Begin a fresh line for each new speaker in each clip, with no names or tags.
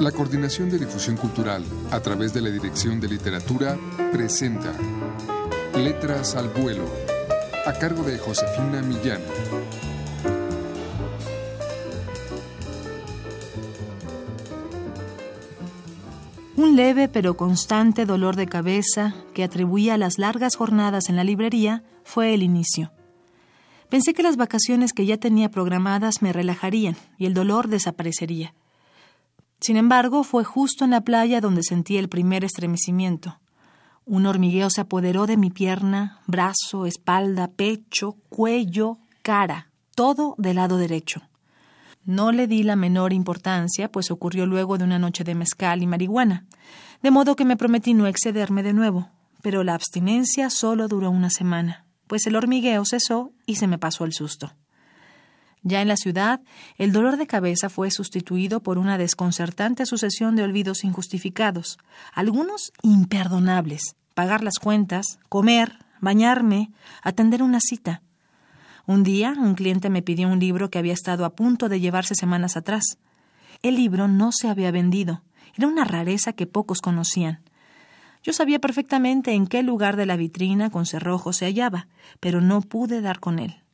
La Coordinación de Difusión Cultural, a través de la Dirección de Literatura, presenta Letras al Vuelo, a cargo de Josefina Millán.
Un leve pero constante dolor de cabeza que atribuía a las largas jornadas en la librería fue el inicio. Pensé que las vacaciones que ya tenía programadas me relajarían y el dolor desaparecería. Sin embargo, fue justo en la playa donde sentí el primer estremecimiento. Un hormigueo se apoderó de mi pierna, brazo, espalda, pecho, cuello, cara, todo del lado derecho. No le di la menor importancia, pues ocurrió luego de una noche de mezcal y marihuana, de modo que me prometí no excederme de nuevo, pero la abstinencia solo duró una semana, pues el hormigueo cesó y se me pasó el susto. Ya en la ciudad, el dolor de cabeza fue sustituido por una desconcertante sucesión de olvidos injustificados, algunos imperdonables. Pagar las cuentas, comer, bañarme, atender una cita. Un día, un cliente me pidió un libro que había estado a punto de llevarse semanas atrás. El libro no se había vendido. Era una rareza que pocos conocían. Yo sabía perfectamente en qué lugar de la vitrina con cerrojo se hallaba, pero no pude dar con él.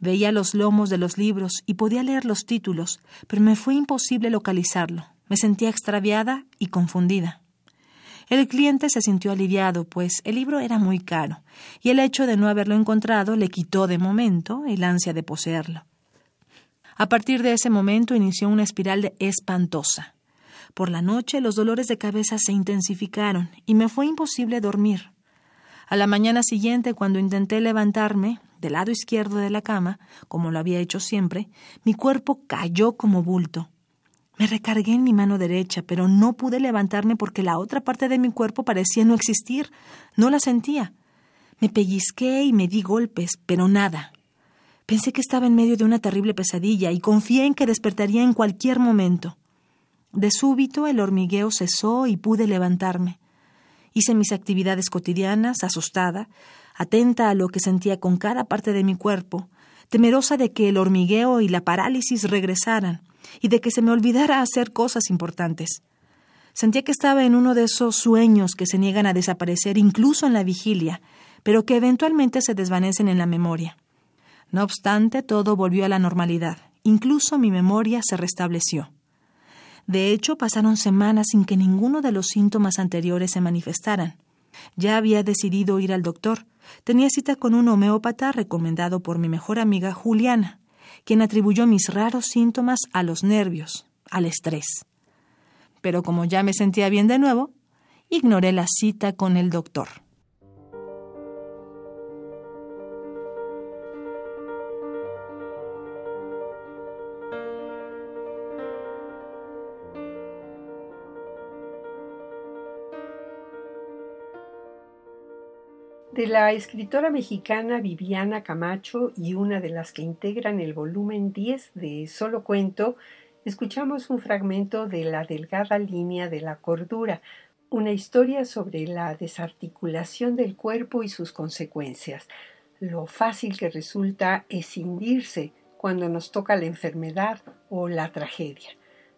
Veía los lomos de los libros y podía leer los títulos, pero me fue imposible localizarlo. Me sentía extraviada y confundida. El cliente se sintió aliviado, pues el libro era muy caro, y el hecho de no haberlo encontrado le quitó de momento el ansia de poseerlo. A partir de ese momento inició una espiral espantosa. Por la noche los dolores de cabeza se intensificaron y me fue imposible dormir. A la mañana siguiente, cuando intenté levantarme, del lado izquierdo de la cama, como lo había hecho siempre, mi cuerpo cayó como bulto. Me recargué en mi mano derecha, pero no pude levantarme porque la otra parte de mi cuerpo parecía no existir. No la sentía. Me pellizqué y me di golpes, pero nada. Pensé que estaba en medio de una terrible pesadilla y confié en que despertaría en cualquier momento. De súbito el hormigueo cesó y pude levantarme. Hice mis actividades cotidianas, asustada, atenta a lo que sentía con cada parte de mi cuerpo, temerosa de que el hormigueo y la parálisis regresaran y de que se me olvidara hacer cosas importantes. Sentía que estaba en uno de esos sueños que se niegan a desaparecer incluso en la vigilia, pero que eventualmente se desvanecen en la memoria. No obstante, todo volvió a la normalidad, incluso mi memoria se restableció. De hecho, pasaron semanas sin que ninguno de los síntomas anteriores se manifestaran. Ya había decidido ir al doctor, Tenía cita con un homeópata recomendado por mi mejor amiga Juliana, quien atribuyó mis raros síntomas a los nervios, al estrés. Pero como ya me sentía bien de nuevo, ignoré la cita con el doctor.
De la escritora mexicana Viviana Camacho y una de las que integran el volumen 10 de Solo Cuento, escuchamos un fragmento de La delgada línea de la cordura, una historia sobre la desarticulación del cuerpo y sus consecuencias, lo fácil que resulta escindirse cuando nos toca la enfermedad o la tragedia.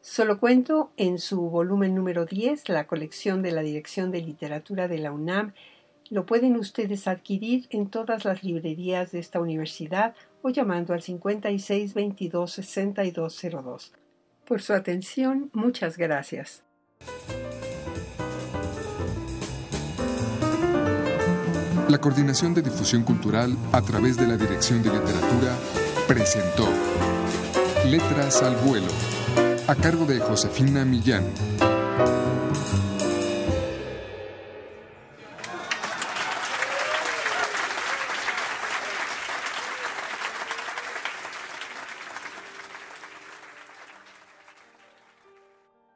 Solo cuento en su volumen número 10, la colección de la Dirección de Literatura de la UNAM, lo pueden ustedes adquirir en todas las librerías de esta universidad o llamando al 56 22 6202. Por su atención, muchas gracias.
La Coordinación de Difusión Cultural a través de la Dirección de Literatura presentó Letras al Vuelo, a cargo de Josefina Millán.